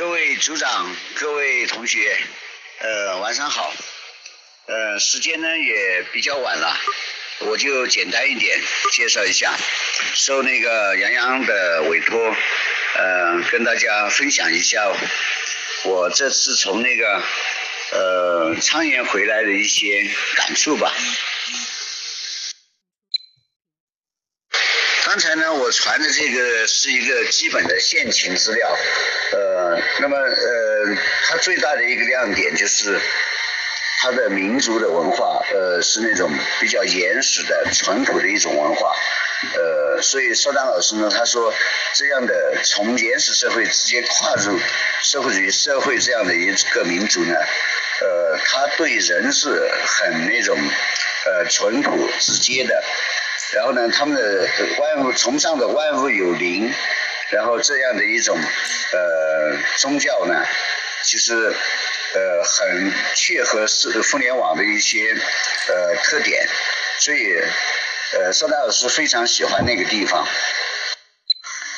各位组长，各位同学，呃，晚上好。呃，时间呢也比较晚了，我就简单一点介绍一下，受那个杨洋的委托，呃，跟大家分享一下我这次从那个呃昌原回来的一些感触吧。刚才呢，我传的这个是一个基本的现情资料，呃，那么呃，它最大的一个亮点就是它的民族的文化，呃，是那种比较原始的、淳朴的一种文化，呃，所以邵丹老师呢，他说这样的从原始社会直接跨入社会主义社会这样的一个民族呢，呃，他对人是很那种呃淳朴直接的。然后呢，他们的万物崇尚的万物有灵，然后这样的一种呃宗教呢，其实呃很切合是互联网的一些呃特点，所以呃邵大老师非常喜欢那个地方。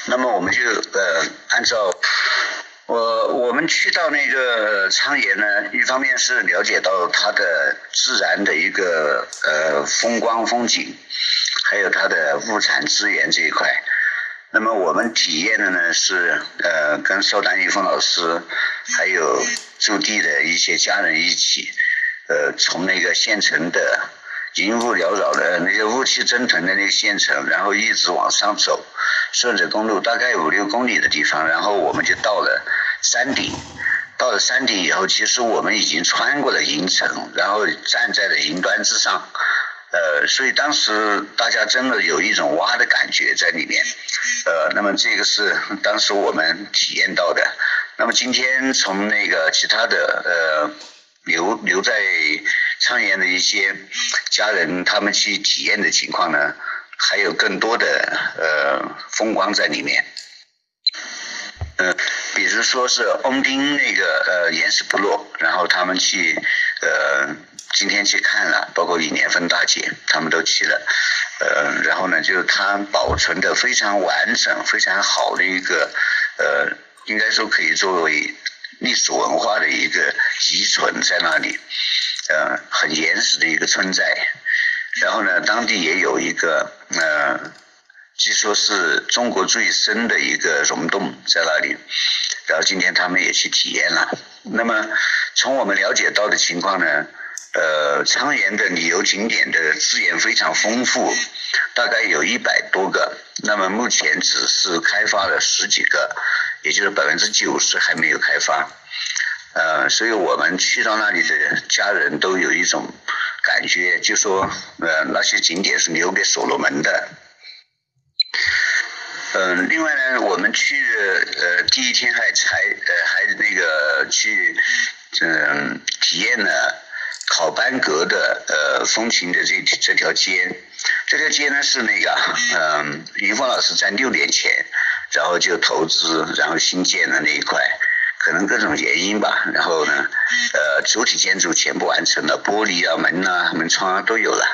那么我们就呃按照我我们去到那个昌原呢，一方面是了解到它的自然的一个呃风光风景。还有它的物产资源这一块，那么我们体验的呢是呃跟邵丹玉峰老师还有驻地的一些家人一起，呃从那个县城的云雾缭绕的那个雾气蒸腾的那个县城，然后一直往上走，顺着公路大概五六公里的地方，然后我们就到了山顶，到了山顶以后，其实我们已经穿过了云层，然后站在了云端之上。呃，所以当时大家真的有一种挖的感觉在里面，呃，那么这个是当时我们体验到的。那么今天从那个其他的呃留留在昌原的一些家人他们去体验的情况呢，还有更多的呃风光在里面。嗯，比如说是翁丁那个呃原始部落，然后他们去呃。今天去看了，包括以年芬大姐他们都去了，呃，然后呢，就是它保存的非常完整、非常好的一个，呃，应该说可以作为历史文化的一个遗存在那里，呃，很原始的一个村寨。然后呢，当地也有一个，呃，据说是中国最深的一个溶洞在那里。然后今天他们也去体验了。那么从我们了解到的情况呢？呃，昌原的旅游景点的资源非常丰富，大概有一百多个。那么目前只是开发了十几个，也就是百分之九十还没有开发。呃，所以我们去到那里的家人都有一种感觉，就说呃那些景点是留给所罗门的。嗯，另外呢，我们去呃第一天还才呃还那个去嗯体验了。考班阁的呃风情的这这条街，这条街呢是那个嗯云峰老师在六年前，然后就投资，然后新建的那一块，可能各种原因吧，然后呢呃主体建筑全部完成了，玻璃啊门啊门窗啊都有了，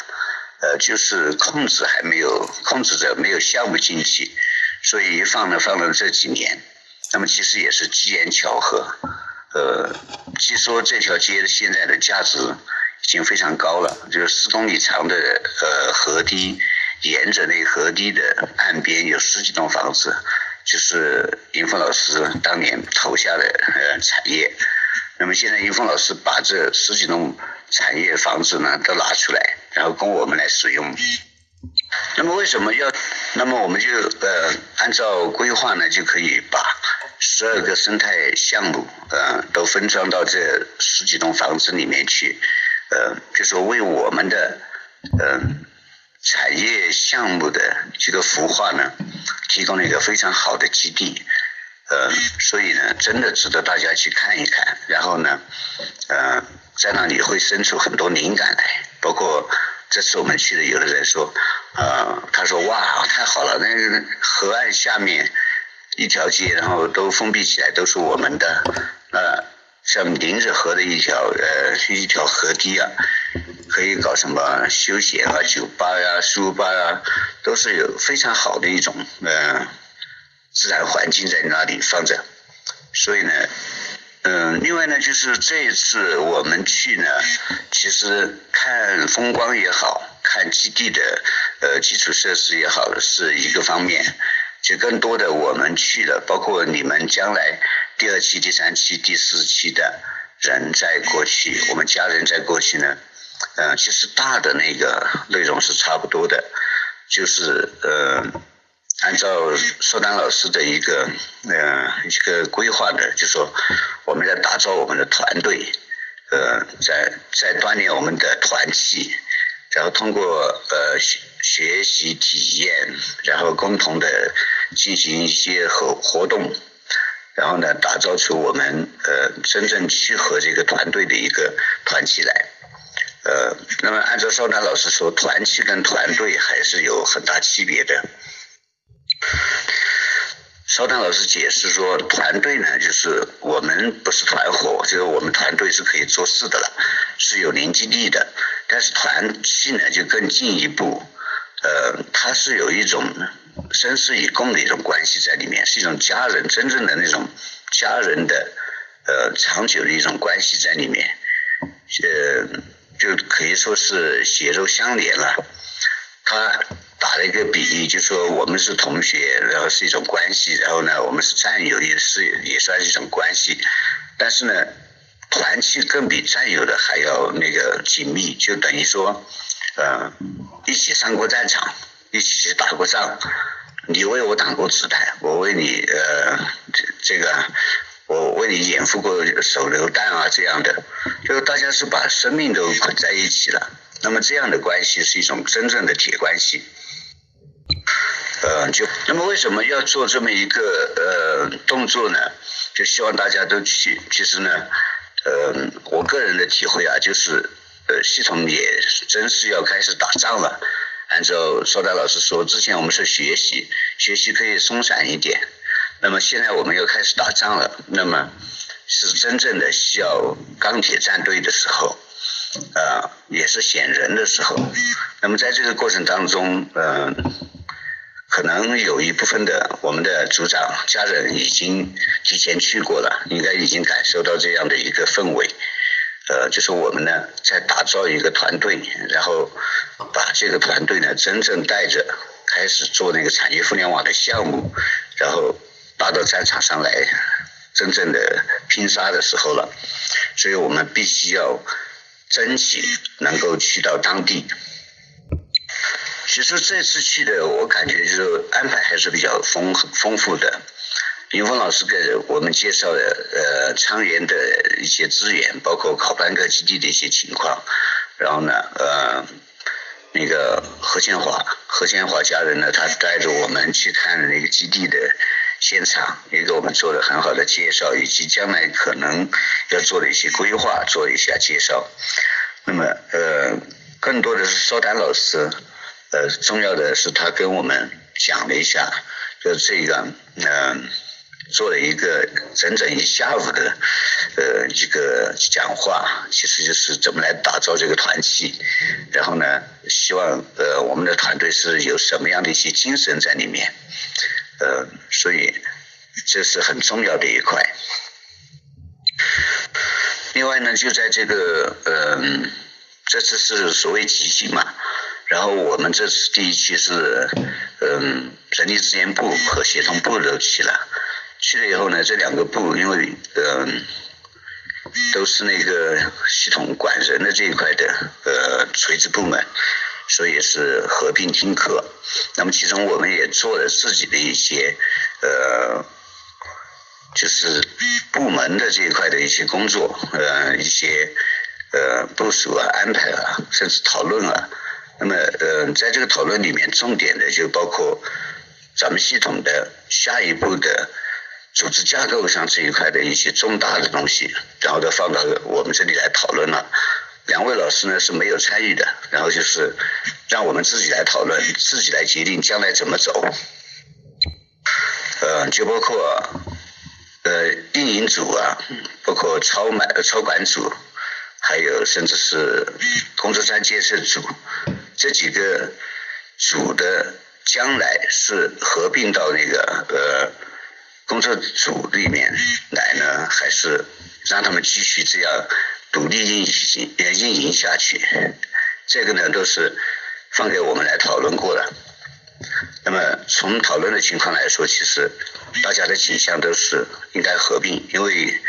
呃就是控制还没有控制着没有项目进去，所以放了放了这几年，那么其实也是机缘巧合。呃，据说这条街的现在的价值已经非常高了，就是四公里长的呃河堤，沿着那河堤的岸边有十几栋房子，就是云峰老师当年投下的呃产业。那么现在云峰老师把这十几栋产业房子呢都拿出来，然后供我们来使用。那么为什么要？那么我们就呃按照规划呢，就可以把十二个生态项目呃都分装到这十几栋房子里面去，呃，就说为我们的呃产业项目的这个孵化呢，提供了一个非常好的基地，呃，所以呢，真的值得大家去看一看。然后呢，呃，在那里会生出很多灵感来，包括。这次我们去的，有的人说，呃，他说哇，太好了，那个河岸下面一条街，然后都封闭起来，都是我们的，呃，像临着河的一条，呃，一条河堤啊，可以搞什么休闲啊、酒吧呀、书吧呀，都是有非常好的一种，呃，自然环境在那里放着。所以呢，嗯，另外呢，就是这一次我们去呢，其实看风光也好看基地的呃基础设施也好是一个方面，就更多的我们去了，包括你们将来第二期、第三期、第四期的人在过去，我们家人在过去呢，呃，其实大的那个内容是差不多的，就是呃。按照苏丹老师的一个呃一个规划呢，就说我们在打造我们的团队，呃，在在锻炼我们的团气，然后通过呃学学习体验，然后共同的进行一些活活动，然后呢，打造出我们呃真正契合这个团队的一个团气来，呃，那么按照邵丹老师说，团气跟团队还是有很大区别的。邵丹老师解释说，团队呢，就是我们不是团伙，就是我们团队是可以做事的了，是有凝聚力的。但是团气呢，就更进一步，呃，它是有一种生死与共的一种关系在里面，是一种家人真正的那种家人的呃长久的一种关系在里面，呃，就可以说是血肉相连了。他。打了一个比喻，就说我们是同学，然后是一种关系，然后呢，我们是战友，也是也算是一种关系。但是呢，团契更比战友的还要那个紧密，就等于说，呃，一起上过战场，一起打过仗，你为我挡过子弹，我为你呃这这个，我为你掩护过手榴弹啊这样的，就是大家是把生命都捆在一起了。那么这样的关系是一种真正的铁关系。呃，就那么为什么要做这么一个呃动作呢？就希望大家都去。其实呢，呃，我个人的体会啊，就是呃，系统也真是要开始打仗了。按照邵达老师说，之前我们是学习，学习可以松散一点。那么现在我们又开始打仗了，那么是真正的需要钢铁战队的时候，呃，也是选人的时候。那么在这个过程当中，嗯。可能有一部分的我们的组长家人已经提前去过了，应该已经感受到这样的一个氛围。呃，就是我们呢在打造一个团队，然后把这个团队呢真正带着开始做那个产业互联网的项目，然后拉到战场上来，真正的拼杀的时候了。所以我们必须要争取能够去到当地。其实这次去的，我感觉就是安排还是比较丰丰富的。林峰老师给我们介绍了呃昌源的一些资源，包括考班科基地的一些情况。然后呢，呃，那个何建华，何建华家人呢，他带着我们去看那个基地的现场，也给我们做了很好的介绍，以及将来可能要做的一些规划，做一下介绍。那么呃，更多的是邵丹老师。呃，重要的是他跟我们讲了一下，就这个，嗯，做了一个整整一下午的，呃，一个讲话，其实就是怎么来打造这个团体，然后呢，希望呃我们的团队是有什么样的一些精神在里面，呃，所以这是很重要的一块。另外呢，就在这个，嗯，这次是所谓集训嘛。然后我们这次第一期是，嗯，人力资源部和协同部都去了，去了以后呢，这两个部因为，嗯，都是那个系统管人的这一块的，呃，垂直部门，所以是合并听课。那么其中我们也做了自己的一些，呃，就是部门的这一块的一些工作，呃，一些，呃，部署啊、安排啊，甚至讨论啊。那么，呃，在这个讨论里面，重点的就包括咱们系统的下一步的组织架构上这一块的一些重大的东西，然后都放到我们这里来讨论了。两位老师呢是没有参与的，然后就是让我们自己来讨论，自己来决定将来怎么走。呃，就包括呃运营组啊，包括超买超管组，还有甚至是工作站建设组。这几个组的将来是合并到那个呃工作组里面来呢，还是让他们继续这样独立运行呃运营下去？这个呢都是放给我们来讨论过的。那么从讨论的情况来说，其实大家的倾向都是应该合并，因为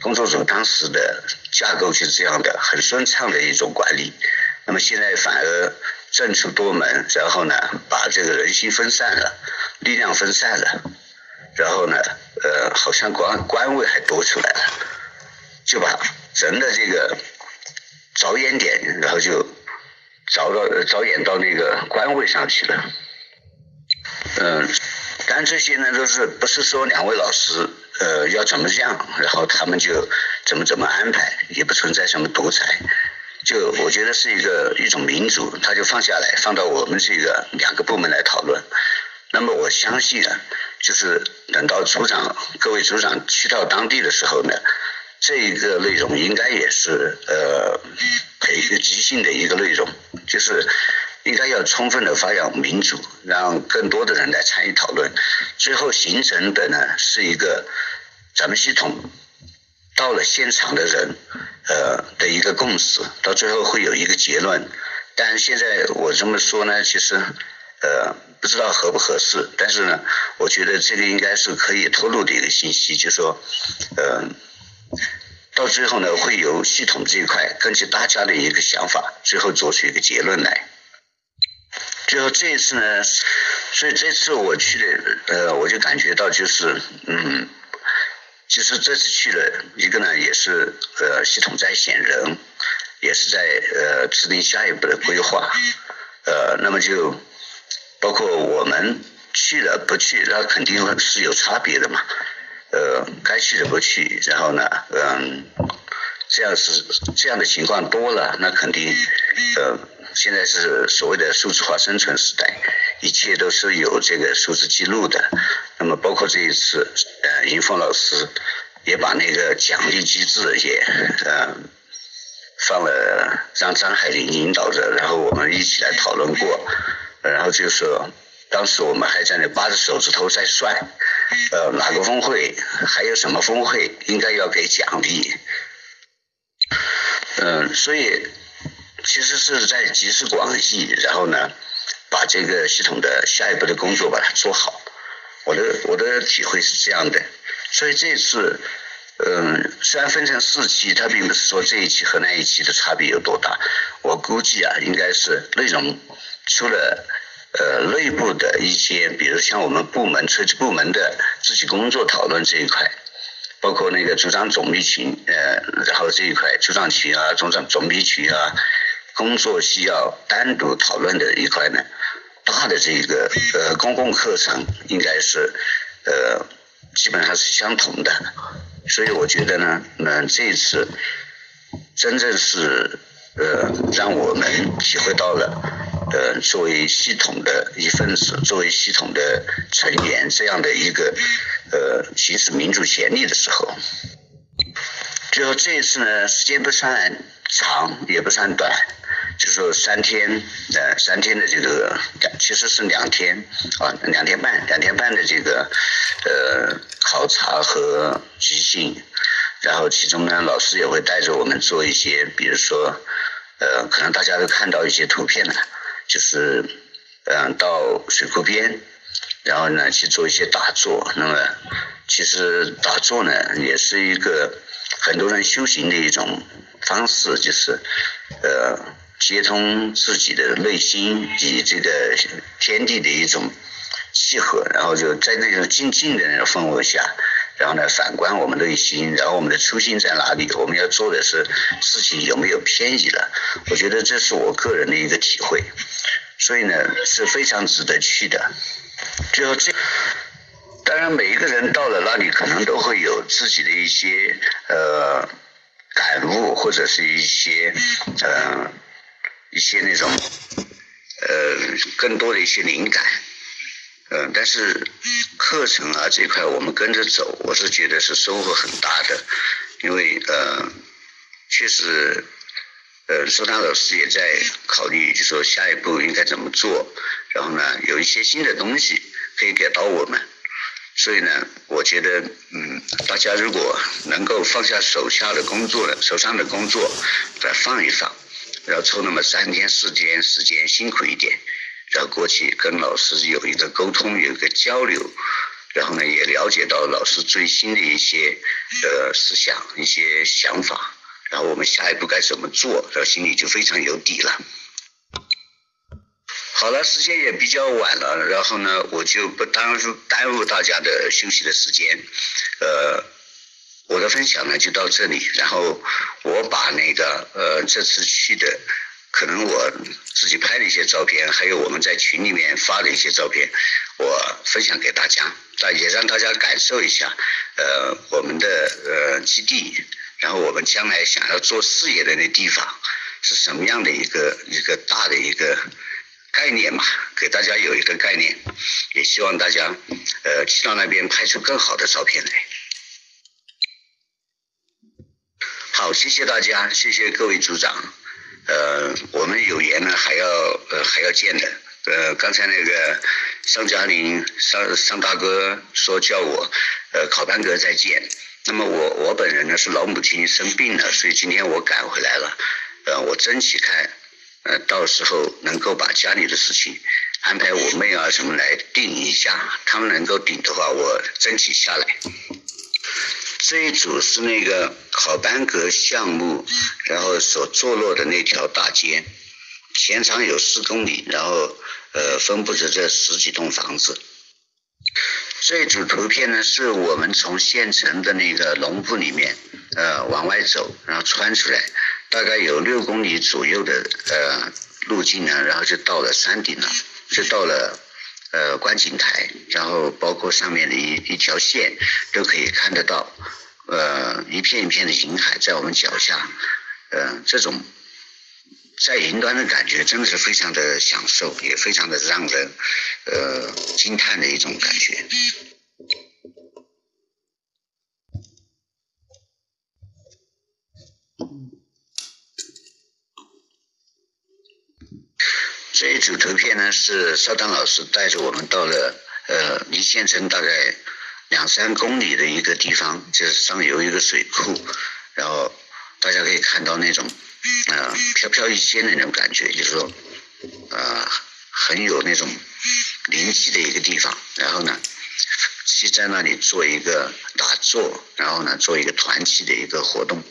工作组当时的架构就是这样的，很顺畅的一种管理。那么现在反而政出多门，然后呢把这个人心分散了，力量分散了，然后呢呃好像官官位还多出来了，就把人的这个着眼点，然后就着到着眼到那个官位上去了。嗯，但这些呢都是不是说两位老师呃要怎么样，然后他们就怎么怎么安排，也不存在什么独裁，就我觉得是一个一种民主，他就放下来，放到我们这个两个部门来讨论。那么我相信啊，就是等到组长各位组长去到当地的时候呢，这一个内容应该也是呃培训即兴的一个内容，就是。应该要充分的发扬民主，让更多的人来参与讨论，最后形成的呢是一个咱们系统到了现场的人呃的一个共识，到最后会有一个结论。但现在我这么说呢，其实呃不知道合不合适，但是呢，我觉得这个应该是可以透露的一个信息，就说呃到最后呢会由系统这一块根据大家的一个想法，最后做出一个结论来。就这一次呢，所以这次我去的，呃，我就感觉到就是，嗯，其实这次去了一个呢，也是呃系统在选人，也是在呃制定下一步的规划，呃，那么就包括我们去了不去，那肯定是有差别的嘛，呃，该去的不去，然后呢，嗯，这样是这样的情况多了，那肯定，呃。现在是所谓的数字化生存时代，一切都是有这个数字记录的。那么包括这一次，呃，云峰老师也把那个奖励机制也呃放了，让张海林引导着，然后我们一起来讨论过。然后就是，当时我们还在那扒着手指头在算，呃，哪个峰会还有什么峰会应该要给奖励。嗯，所以。其实是在集思广益，然后呢，把这个系统的下一步的工作把它做好。我的我的体会是这样的，所以这次，嗯，虽然分成四期，它并不是说这一期和那一期的差别有多大。我估计啊，应该是内容除了呃内部的一些，比如像我们部门垂直部门的自己工作讨论这一块，包括那个组长总密群，呃，然后这一块组长群啊，组长总密群啊。工作需要单独讨论的一块呢，大的这个呃公共课程应该是呃基本上是相同的，所以我觉得呢，那这一次真正是呃让我们体会到了呃作为系统的一份子，作为系统的成员这样的一个呃行使民主权利的时候，最后这一次呢时间不算长也不算短。就说三天，呃，三天的这个，其实是两天，啊，两天半，两天半的这个，呃，考察和集训，然后其中呢，老师也会带着我们做一些，比如说，呃，可能大家都看到一些图片了，就是，嗯，到水库边，然后呢去做一些打坐，那么，其实打坐呢也是一个很多人修行的一种方式，就是，呃。接通自己的内心与这个天地的一种契合，然后就在那种静静的那种氛围下，然后呢反观我们内心，然后我们的初心在哪里？我们要做的是自己有没有偏移了？我觉得这是我个人的一个体会，所以呢是非常值得去的。就这，当然每一个人到了那里，可能都会有自己的一些呃感悟，或者是一些呃。一些那种，呃，更多的一些灵感，嗯，但是课程啊这一块我们跟着走，我是觉得是收获很大的，因为呃，确实，呃，苏丹老师也在考虑，就说下一步应该怎么做，然后呢，有一些新的东西可以给到我们，所以呢，我觉得，嗯，大家如果能够放下手下的工作，手上的工作，再放一放，然后抽那么三天四天时间，辛苦一点，然后过去跟老师有一个沟通，有一个交流，然后呢，也了解到老师最新的一些呃思想、一些想法，然后我们下一步该怎么做，然后心里就非常有底了。好了，时间也比较晚了，然后呢，我就不耽误耽误大家的休息的时间，呃，我的分享呢就到这里，然后我把那个呃这次去的，可能我自己拍的一些照片，还有我们在群里面发的一些照片，我分享给大家，但也让大家感受一下，呃，我们的呃基地，然后我们将来想要做事业的那地方是什么样的一个一个大的一个。概念嘛，给大家有一个概念，也希望大家呃去到那边拍出更好的照片来。好，谢谢大家，谢谢各位组长。呃，我们有缘呢，还要呃还要见的。呃，刚才那个尚嘉玲尚尚大哥说叫我呃考班哥再见。那么我我本人呢是老母亲生病了，所以今天我赶回来了。呃，我争取看。呃，到时候能够把家里的事情安排我妹啊什么来定一下，他们能够顶的话，我争取下来。这一组是那个考班格项目，然后所坐落的那条大街，全长有四公里，然后呃分布着这十几栋房子。这一组图片呢，是我们从县城的那个农铺里面呃往外走，然后穿出来。大概有六公里左右的呃路径呢，然后就到了山顶了，就到了呃观景台，然后包括上面的一一条线都可以看得到，呃一片一片的银海在我们脚下，呃这种在云端的感觉真的是非常的享受，也非常的让人呃惊叹的一种感觉。这一组图片呢，是邵丹老师带着我们到了呃离县城大概两三公里的一个地方，就是上游一个水库，然后大家可以看到那种呃飘飘欲仙的那种感觉，就是说呃很有那种灵气的一个地方。然后呢，去在那里做一个打坐，然后呢做一个团体的一个活动。